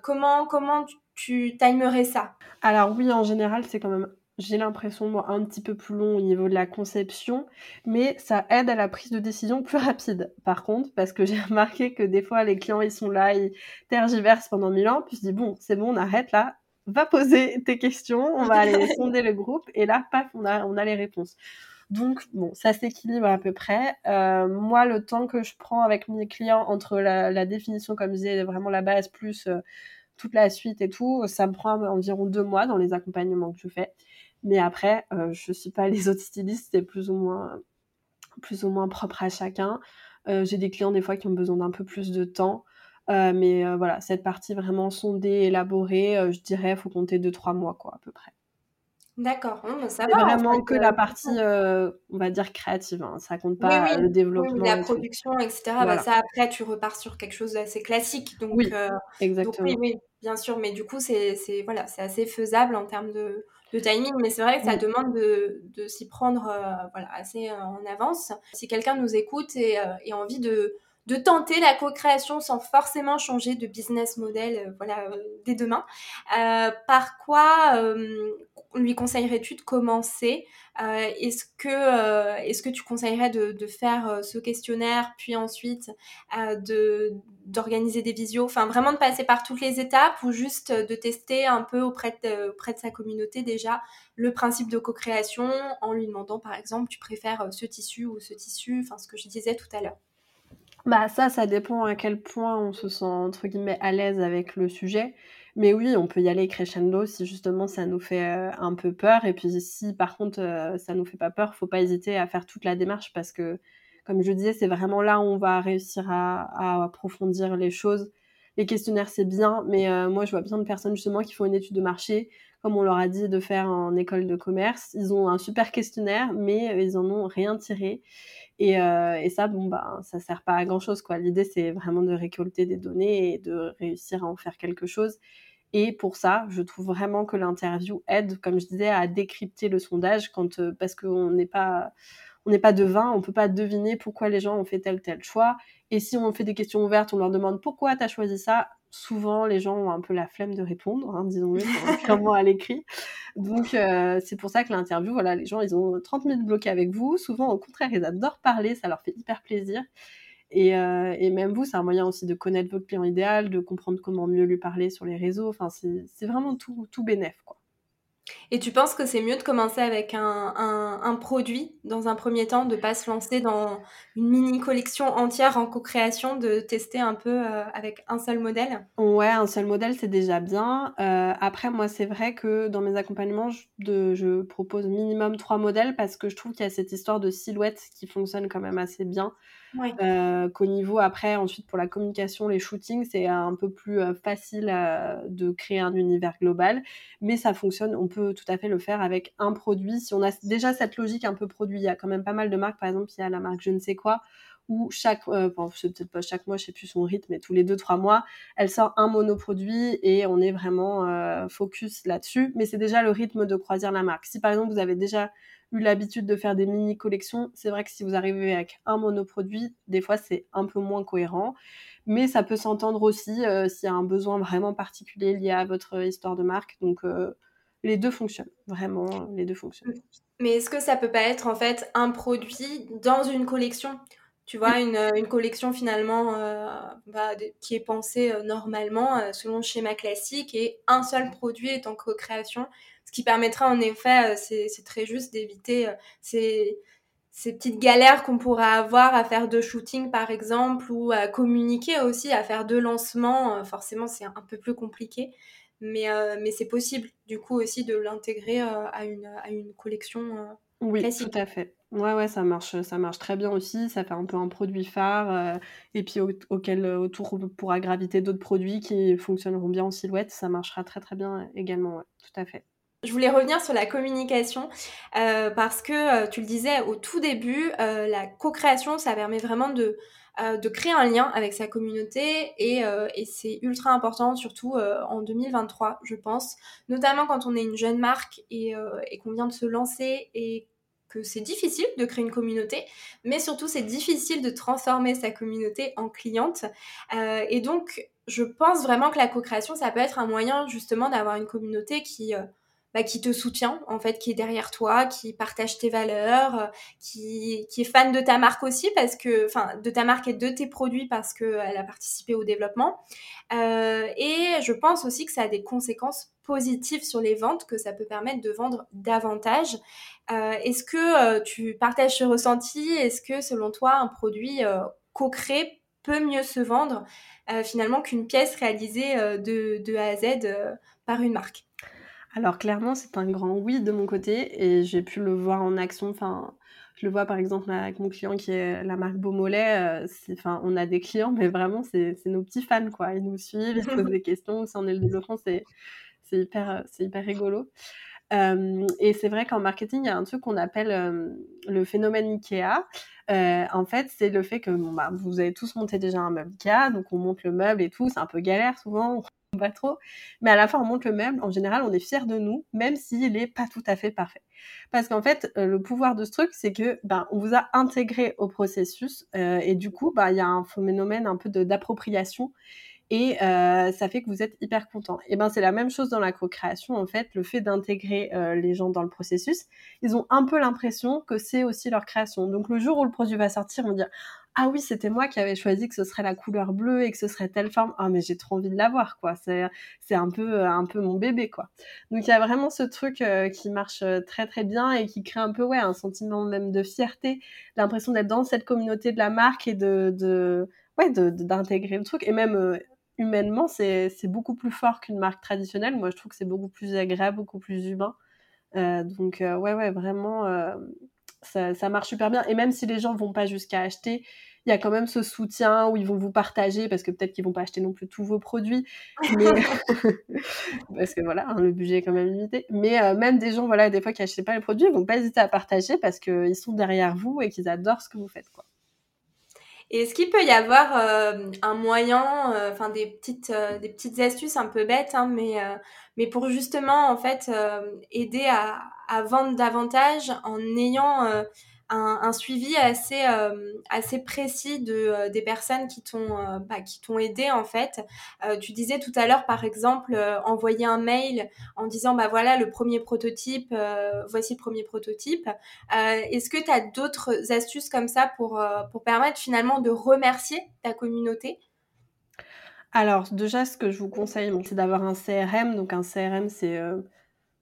Comment, comment tu, tu timerais ça? Alors oui, en général, c'est quand même j'ai l'impression, moi, un petit peu plus long au niveau de la conception, mais ça aide à la prise de décision plus rapide. Par contre, parce que (laughs) j'ai remarqué que des fois, les clients, ils sont là, ils tergiversent pendant mille ans, puis je dis, bon, c'est bon, on arrête là, va poser (laughs) tes questions, on va aller (laughs) sonder le groupe, et là, paf, on a, on a les réponses. Donc, bon, ça s'équilibre à peu près. Euh, moi, le temps que je prends avec mes clients entre la, définition, comme je disais, vraiment la base, plus euh, toute la suite et tout, ça me prend environ deux mois dans les accompagnements que je fais. Mais après, euh, je suis pas les autres stylistes, c'est plus ou moins plus ou moins propre à chacun. Euh, j'ai des clients des fois qui ont besoin d'un peu plus de temps. Euh, mais euh, voilà, cette partie vraiment sondée, élaborée, je dirais, faut compter 2-3 mois, quoi, à peu près. D'accord, ça C'est vraiment que la partie, on va dire, créative. Hein. Ça compte pas le développement. la production, etc. Bah, ça, après, tu repars sur quelque chose d'assez classique. Donc, oui, exactement. oui, oui, bien sûr. Mais du coup, c'est voilà, assez faisable en termes de, de timing, mais c'est vrai que ça demande de, de s'y prendre euh, voilà, assez euh, en avance. Si quelqu'un nous écoute et, a euh, envie de, de tenter la co-création sans forcément changer de business model voilà, dès demain, par quoi lui conseillerais-tu de commencer euh, Est-ce que, euh, que tu conseillerais de, faire euh, ce questionnaire, puis ensuite d'organiser des visios, enfin vraiment de passer par toutes les étapes ou juste de tester un peu auprès de, auprès de sa communauté déjà le principe de co-création en lui demandant par exemple tu préfères ce tissu ou ce tissu, enfin ce que je disais tout à l'heure. Bah ça, ça dépend à quel point on se sent entre guillemets à l'aise avec le sujet. Mais oui, on peut y aller crescendo si justement ça nous fait euh, un peu peur. Et puis si par contre euh, ça nous fait pas peur, faut pas hésiter à faire toute la démarche parce que, comme je disais, c'est vraiment là où on va réussir à, approfondir les choses. Les questionnaires c'est bien, mais euh, moi je vois bien de personnes justement qui font une étude de marché, comme on leur a dit de faire en école de commerce. Ils ont un super questionnaire, mais ils en ont rien tiré. Et, et, ça, bon, bah, ça sert pas à grand chose, quoi. L'idée, c'est vraiment de récolter des données et de réussir à en faire quelque chose. Et pour ça, je trouve vraiment que l'interview aide, comme je disais, à décrypter le sondage quand, euh, parce qu'on n'est pas, on n'est pas devin, on peut pas deviner pourquoi les gens ont fait tel tel choix. Et si on fait des questions ouvertes, on leur demande pourquoi tu as choisi ça? Souvent, les gens ont un peu la flemme de répondre, hein, disons-le (laughs) clairement à l'écrit. Donc, euh, c'est pour ça que l'interview, voilà, les gens, ils ont 30 minutes bloquées avec vous. Souvent, au contraire, ils adorent parler, ça leur fait hyper plaisir. Euh, et, même vous, c'est un moyen aussi de connaître votre client idéal, de comprendre comment mieux lui parler sur les réseaux. Enfin, c'est vraiment tout, tout bénef, quoi. Et tu penses que c'est mieux de commencer avec un, un, produit dans un premier temps, de pas se lancer dans une mini collection entière en co-création, de tester un peu euh, avec un seul modèle? Ouais, un seul modèle, c'est déjà bien. Euh, après, moi, c'est vrai que dans mes accompagnements, je, de, je propose minimum trois modèles parce que je trouve qu'il y a cette histoire de silhouette qui fonctionne quand même assez bien. Euh, qu'au niveau après ensuite pour la communication les shootings c'est un peu plus facile de créer un univers global mais ça fonctionne on peut tout à fait le faire avec un produit si on a déjà cette logique un peu produit il y a quand même pas mal de marques par exemple il y a la marque je ne sais quoi où chaque, euh, peut-être pas chaque mois, je sais plus son rythme, mais tous les deux trois mois, elle sort un monoproduit et on est vraiment euh, focus là-dessus. Mais c'est déjà le rythme de croisière la marque. Si par exemple vous avez déjà eu l'habitude de faire des mini collections, c'est vrai que si vous arrivez avec un monoproduit, des fois c'est un peu moins cohérent. Mais ça peut s'entendre aussi euh, s'il y a un besoin vraiment particulier lié à votre histoire de marque. Donc euh, les deux fonctionnent, vraiment, les deux fonctionnent. Mais est-ce que ça peut pas être en fait un produit dans une collection? Tu vois, une, une collection finalement euh, bah, qui est pensée normalement selon le schéma classique et un seul produit est en co-création, ce qui permettra en effet, c'est très juste d'éviter ces, ces petites galères qu'on pourrait avoir à faire deux shootings par exemple ou à communiquer aussi, à faire deux lancements. Euh, forcément, c'est un peu plus compliqué, mais, euh, mais c'est possible du coup aussi de l'intégrer euh, à, une, à une collection. oui, tout à fait. Ouais, ouais, ça marche, ça marche très bien aussi. Ça fait un peu un produit phare et puis auquel autour pourra graviter d'autres produits qui fonctionneront bien en silhouette. Ça marchera très très bien également. tout à fait. Je voulais revenir sur la communication euh, parce que euh, tu le disais au tout début, euh, la co-création, ça permet vraiment de, de créer un lien avec sa communauté et, et c'est ultra important, surtout en 2023, je pense, notamment quand on est une jeune marque et, et qu'on vient de se lancer et que c'est difficile de créer une communauté, mais surtout c'est difficile de transformer sa communauté en cliente. et donc, je pense vraiment que la co-création, ça peut être un moyen justement d'avoir une communauté qui bah, qui te soutient, en fait, qui est derrière toi, qui partage tes valeurs, euh, qui, est fan de ta marque aussi, parce que, enfin, de ta marque et de tes produits parce qu'elle a participé au développement. Euh, et je pense aussi que ça a des conséquences positives sur les ventes, que ça peut permettre de vendre davantage. Euh, Est-ce que euh, tu partages ce ressenti? Est-ce que, selon toi, un produit euh, co-créé peut mieux se vendre finalement qu'une pièce réalisée de, de A à Z par une marque? Alors clairement, c'est un grand oui de mon côté et j'ai pu le voir en action. Enfin, je le vois par exemple avec mon client qui est la marque Beaumolet. Euh, enfin, on a des clients, mais vraiment, c'est nos petits fans, quoi. Ils nous suivent, ils se posent (laughs) des questions. Si on est le développement, c'est hyper, hyper rigolo. Euh, et c'est vrai qu'en marketing, il y a un truc qu'on appelle euh, le phénomène Ikea. en fait, c'est le fait que bah, vous avez tous monté déjà un meuble Ikea, donc on monte le meuble et tout, c'est un peu galère souvent, pas trop. Mais à la fin, on monte le meuble. En général, on est fier de nous, même s'il est pas tout à fait parfait. Parce qu'en fait, euh, le pouvoir de ce truc, c'est que ben, on vous a intégré au processus euh, et du coup, ben, il y a un phénomène un peu d'appropriation et euh, ça fait que vous êtes hyper content. Et ben c'est la même chose dans la co-création en fait, le fait d'intégrer les gens dans le processus, ils ont un peu l'impression que c'est aussi leur création. Donc le jour où le produit va sortir, on va dire ah oui, c'était moi qui avais choisi que ce serait la couleur bleue et que ce serait telle forme. Ah mais j'ai trop envie de l'avoir quoi. C'est c'est un peu euh, un peu mon bébé quoi. Donc il y a vraiment ce truc euh, qui marche euh, très très bien et qui crée un peu ouais un sentiment même de fierté, l'impression d'être dans cette communauté de la marque et de de ouais d'intégrer le truc et même humainement c'est c'est beaucoup plus fort qu'une marque traditionnelle. Moi je trouve que c'est beaucoup plus agréable, beaucoup plus humain. donc ouais ouais vraiment ça, marche super bien. Et même si les gens vont pas jusqu'à acheter, il y a quand même ce soutien où ils vont vous partager parce que peut-être qu'ils vont pas acheter non plus tous vos produits, (laughs) parce que voilà, hein, le budget est quand même limité. Mais euh, même des gens, voilà, des fois qui achètent pas les produits, ils vont pas hésiter à partager parce qu'ils sont derrière vous et qu'ils adorent ce que vous faites, quoi. Est-ce qu'il peut y avoir euh, un moyen, euh, enfin des petites, des petites astuces un peu bêtes, hein, mais mais pour justement en fait aider à vendre davantage en ayant euh, un, suivi assez euh, assez précis de euh, des personnes qui t'ont bah, qui t'ont aidé en fait. tu disais tout à l'heure par exemple envoyer un mail en disant bah voilà le premier prototype, voici le premier prototype. Est-ce que tu as d'autres astuces comme ça pour pour permettre finalement de remercier ta communauté? Alors déjà, ce que je vous conseille, c'est d'avoir un CRM. Donc un CRM, c'est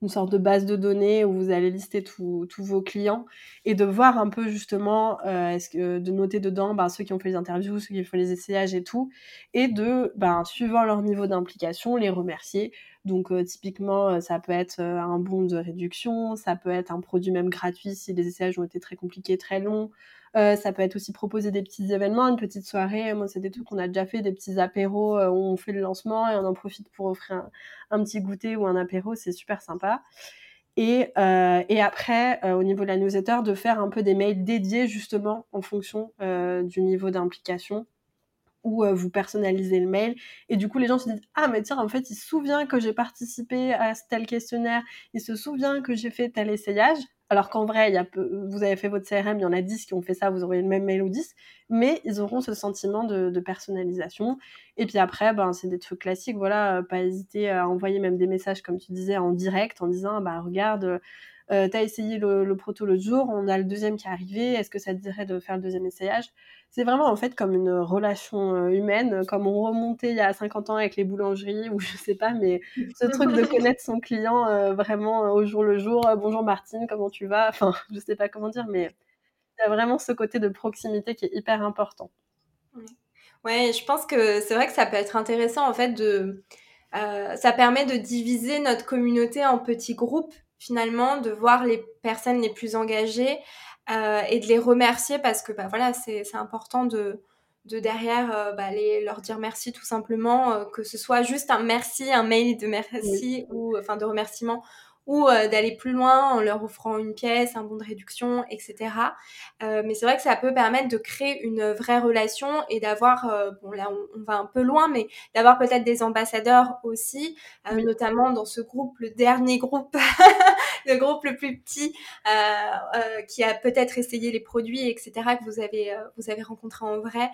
une sorte de base de données où vous allez lister tous vos clients et de voir un peu justement, euh, de noter dedans ben, ceux qui ont fait les interviews, ceux qui ont fait les essayages et tout, et de, ben, suivant leur niveau d'implication, les remercier. Donc euh, typiquement, euh, ça peut être un bon de réduction, ça peut être un produit même gratuit si les essayages ont été très compliqués, très longs. Euh, ça peut être aussi proposer des petits événements, une petite soirée. Moi, c'est des trucs qu'on a déjà fait, des petits apéros euh, où on fait le lancement et on en profite pour offrir un, petit goûter ou un apéro. C'est super sympa. Et, euh, et après, au niveau de la newsletter, de faire un peu des mails dédiés justement en fonction du niveau d'implication où vous personnalisez le mail et du coup les gens se disent ah mais tiens en fait il se souvient que j'ai participé à tel questionnaire il se souvient que j'ai fait tel essayage alors qu'en vrai, a vous avez fait votre CRM, il y en a 10 qui ont fait ça, vous aurez le même mail ou 10, mais ils auront ce sentiment de, personnalisation. Et puis après, ben, c'est des trucs classiques, voilà, euh, pas hésiter à envoyer même des messages, comme tu disais, en direct, en disant, bah regarde, euh, tu as essayé le, le proto l'autre jour, on a le deuxième qui est arrivé, est-ce que ça te dirait de faire le deuxième essayage? C'est vraiment en fait comme une relation euh, humaine, comme on remontait il y a 50 ans avec les boulangeries ou je sais pas, mais ce truc de (laughs) connaître son client euh, vraiment euh, au jour le jour. Bonjour Martine, comment tu vas? Enfin, je sais pas comment dire, mais il y a vraiment ce côté de proximité qui est hyper important. Ouais, je pense que c'est vrai que ça peut être intéressant en fait de. ça permet de diviser notre communauté en petits groupes finalement, de voir les personnes les plus engagées euh, et de les remercier parce que bah, voilà, c'est important de, de derrière euh, bah, les, leur dire merci tout simplement, euh, que ce soit juste un merci, un mail de merci ou enfin de remerciement ou euh, d'aller plus loin en leur offrant une pièce, un bon de réduction, etc. Euh, mais c'est vrai que ça peut permettre de créer une vraie relation et d'avoir, euh, bon là on, va un peu loin, mais d'avoir peut-être des ambassadeurs aussi, notamment dans ce groupe, le dernier groupe, (laughs) le groupe le plus petit, qui a peut-être essayé les produits, etc. que vous avez vous avez rencontré en vrai,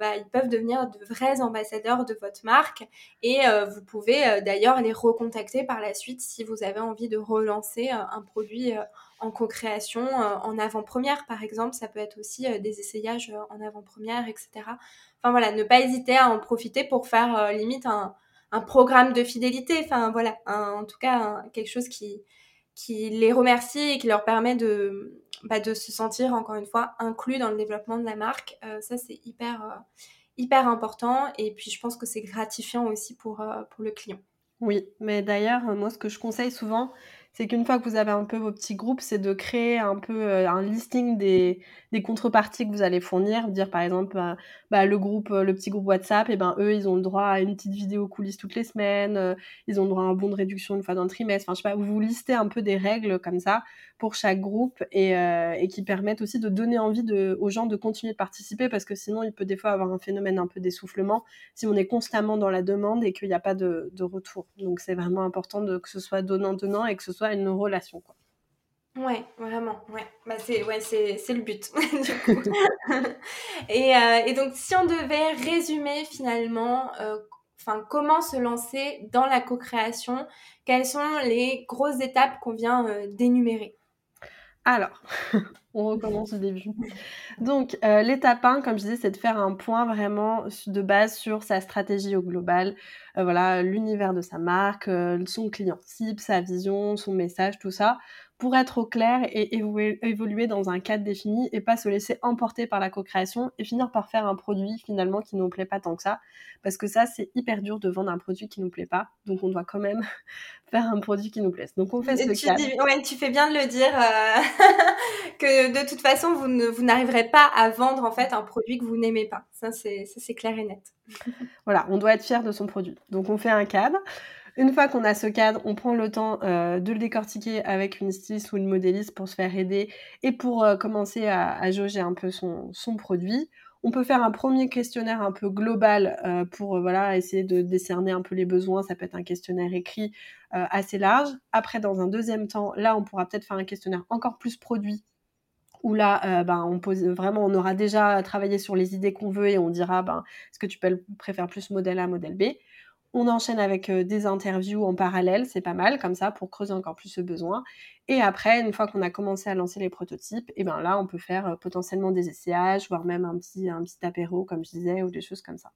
bah, ils peuvent devenir de vrais ambassadeurs de votre marque et vous pouvez d'ailleurs les recontacter par la suite si vous avez envie de relancer euh, un produit euh, en co-création, euh, en avant-première par exemple. Ça peut être aussi des essayages en avant-première, etc. Enfin voilà, ne pas hésiter à en profiter pour faire limite un, programme de fidélité. Enfin voilà, en tout cas quelque chose qui, les remercie et qui leur permet de, bah, de se sentir encore une fois inclus dans le développement de la marque. ça c'est hyper, important et puis je pense que c'est gratifiant aussi pour le client. Oui, mais d'ailleurs, moi, ce que je conseille souvent, c'est qu'une fois que vous avez un peu vos petits groupes, c'est de créer un peu euh, un listing des, des, contreparties que vous allez fournir. Dire par exemple, euh, bah, le groupe, euh, le petit groupe WhatsApp, et ben eux, ils ont le droit à une petite vidéo coulisses toutes les semaines, ils ont le droit à un bon de réduction une fois dans le trimestre. Enfin, je sais pas, vous listez un peu des règles comme ça pour chaque groupe et, et qui permettent aussi de donner envie aux gens de continuer de participer parce que sinon, il peut des fois avoir un phénomène un peu d'essoufflement si on est constamment dans la demande et qu'il n'y a pas de, retour. Donc, c'est vraiment important que ce soit donnant-donnant et que ce soit une relation. Quoi. Ouais, vraiment, ouais. Bah c'est ouais, c'est le but. (laughs) (laughs) et, euh, et, donc, si on devait résumer finalement, euh, comment se lancer dans la co-création, quelles sont les grosses étapes qu'on vient euh, d'énumérer? Alors, (laughs) on recommence au début. Donc, l'étape 1, comme je disais, c'est de faire un point vraiment de base sur sa stratégie au global. Voilà, l'univers de sa marque, son client cible, sa vision, son message, tout ça pour être au clair et évoluer, dans un cadre défini et pas se laisser emporter par la co-création et finir par faire un produit finalement qui nous plaît pas tant que ça. Parce que ça, c'est hyper dur de vendre un produit qui nous plaît pas. Donc on doit quand même (laughs) faire un produit qui nous plaise. Donc on fait ce tu ouais, tu fais bien de le dire euh, (laughs) que de toute façon, vous, ne, vous n'arriverez pas à vendre en fait un produit que vous n'aimez pas. Ça, c'est, ça, c'est clair et net. (laughs) voilà, on doit être fier de son produit. Donc on fait un cadre. Une fois qu'on a ce cadre, on prend le temps euh, de le décortiquer avec une styliste ou une modéliste pour se faire aider et pour euh, commencer à, jauger un peu son, produit. On peut faire un premier questionnaire un peu global euh, pour voilà essayer de décerner un peu les besoins. Ça peut être un questionnaire écrit assez large. Après, dans un deuxième temps, là, on pourra peut-être faire un questionnaire encore plus produit où là, ben, on pose vraiment, on aura déjà travaillé sur les idées qu'on veut et on dira, ben, est-ce que tu préfères plus modèle A, modèle B on enchaîne avec des interviews en parallèle, c'est pas mal comme ça pour creuser encore plus ce besoin. Et après, une fois qu'on a commencé à lancer les prototypes, et ben là, on peut faire potentiellement des essayages, voire même un petit, un petit apéro, comme je disais, ou des choses comme ça.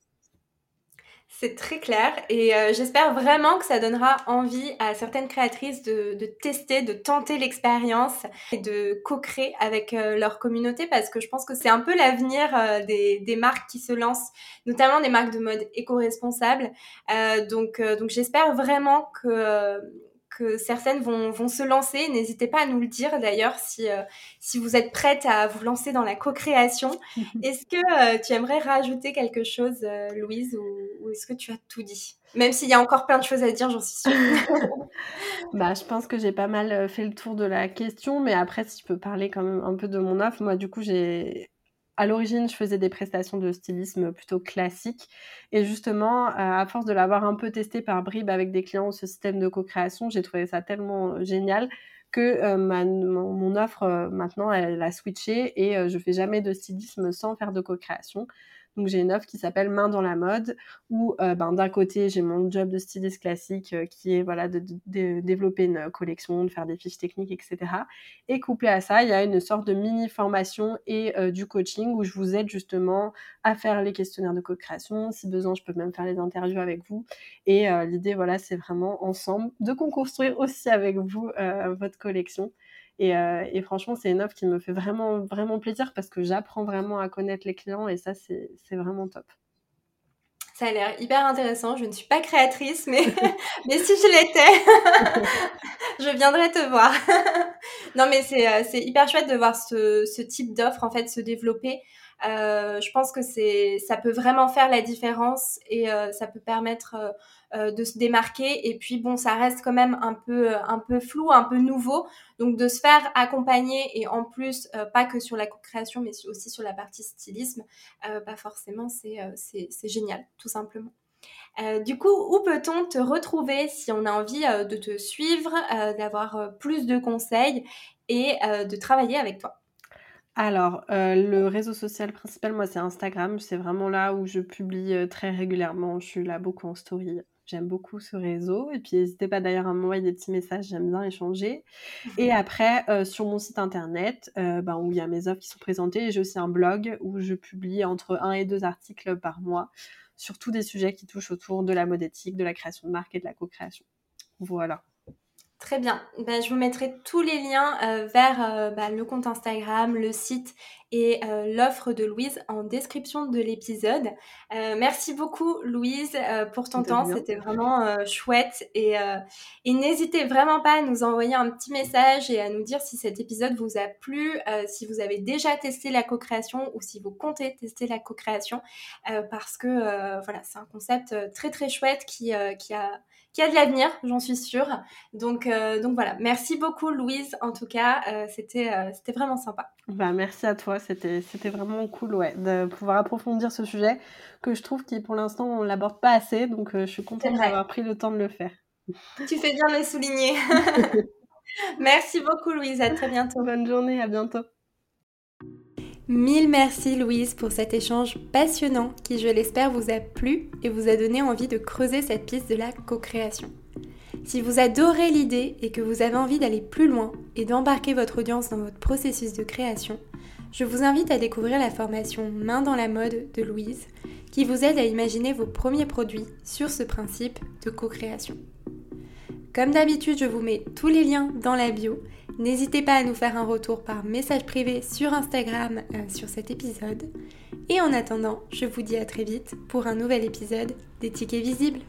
C'est très clair et euh, j'espère vraiment que ça donnera envie à certaines créatrices de, de tester, de tenter l'expérience et de co-créer avec euh, leur communauté parce que je pense que c'est un peu l'avenir euh, des, des, marques qui se lancent, notamment des marques de mode éco-responsables. donc donc j'espère vraiment que que certaines vont, vont se lancer. N'hésitez pas à nous le dire d'ailleurs si, euh, si vous êtes prête à vous lancer dans la co-création. (laughs) Est-ce que tu aimerais rajouter quelque chose, Louise, ou, ou est-ce que tu as tout dit? Même s'il y a encore plein de choses à dire, j'en suis sûre. (laughs) bah, je pense que j'ai pas mal fait le tour de la question, mais après, si je peux parler quand même un peu de mon offre, moi, du coup, j'ai à l'origine, je faisais des prestations de stylisme plutôt classiques. Et justement, à force de l'avoir un peu testé par bribes avec des clients, ce système de co-création, j'ai trouvé ça tellement euh, génial que euh, mon, offre, euh, maintenant, elle a switché et je fais jamais de stylisme sans faire de co-création. Donc j'ai une offre qui s'appelle Main dans la mode, où euh, ben, d'un côté j'ai mon job de styliste classique euh, qui est voilà de, développer une collection, de faire des fiches techniques, etc. Et couplé à ça, il y a une sorte de mini formation et euh, du coaching où je vous aide justement à faire les questionnaires de co-création. Si besoin, je peux même faire les interviews avec vous. Et l'idée voilà, c'est vraiment ensemble de construire aussi avec vous votre collection. Euh, et, franchement, c'est une offre qui me fait vraiment, vraiment plaisir parce que j'apprends vraiment à connaître les clients et ça, c'est vraiment top. Ça a l'air hyper intéressant. Je ne suis pas créatrice, mais, (laughs) mais si je l'étais, (laughs) je viendrais te voir. (laughs) non, mais euh, c'est hyper chouette de voir ce, ce type d'offre en fait se développer. Euh, je pense que c'est, ça peut vraiment faire la différence et euh, ça peut permettre euh, de se démarquer. Et puis bon, ça reste quand même un peu, un peu flou, un peu nouveau. Donc de se faire accompagner et en plus pas que sur la co-création, mais aussi sur la partie stylisme, bah forcément c'est, c'est, c'est génial, tout simplement. Euh, du coup, où peut-on te retrouver si on a envie de te suivre, d'avoir plus de conseils et de travailler avec toi? Alors, euh, le réseau social principal, moi, c'est Instagram. C'est vraiment là où je publie euh, très régulièrement. Je suis là beaucoup en story. J'aime beaucoup ce réseau. Et puis, n'hésitez pas d'ailleurs à m'envoyer des petits messages. J'aime bien échanger. (laughs) Et après, euh, sur mon site internet, ben, où il y a mes offres qui sont présentées, j'ai aussi un blog où je publie entre un et deux articles par mois sur tous des sujets qui touchent autour de la mode éthique, de la création de marque et de la co-création. Voilà. Très bien. Ben, je vous mettrai tous les liens euh, vers euh, bah, le compte Instagram, le site et euh, l'offre de Louise en description de l'épisode. merci beaucoup Louise pour ton temps, c'était vraiment chouette et, et n'hésitez vraiment pas à nous envoyer un petit message et à nous dire si cet épisode vous a plu, si vous avez déjà testé la co-création ou si vous comptez tester la co-création parce que voilà, c'est un concept très très chouette qui, qui a qui a de l'avenir, j'en suis sûre. Donc, euh, donc voilà, merci beaucoup Louise, en tout cas, euh, c'était, euh, c'était vraiment sympa. Bah, merci à toi, c'était, c'était vraiment cool ouais, de pouvoir approfondir ce sujet que je trouve qui pour l'instant on ne l'aborde pas assez, donc je suis contente d'avoir pris le temps de le faire. Tu fais bien de le souligner. (laughs) merci beaucoup Louise, à très bientôt. Bonne journée, à bientôt. Mille merci Louise pour cet échange passionnant qui je l'espère vous a plu et vous a donné envie de creuser cette piste de la co-création. Si vous adorez l'idée et que vous avez envie d'aller plus loin et d'embarquer votre audience dans votre processus de création, je vous invite à découvrir la formation Main dans la mode de Louise qui vous aide à imaginer vos premiers produits sur ce principe de co-création. Comme d'habitude, je vous mets tous les liens dans la bio N'hésitez pas à nous faire un retour par message privé sur Instagram euh, sur cet épisode. Et en attendant, je vous dis à très vite pour un nouvel épisode des tickets visibles.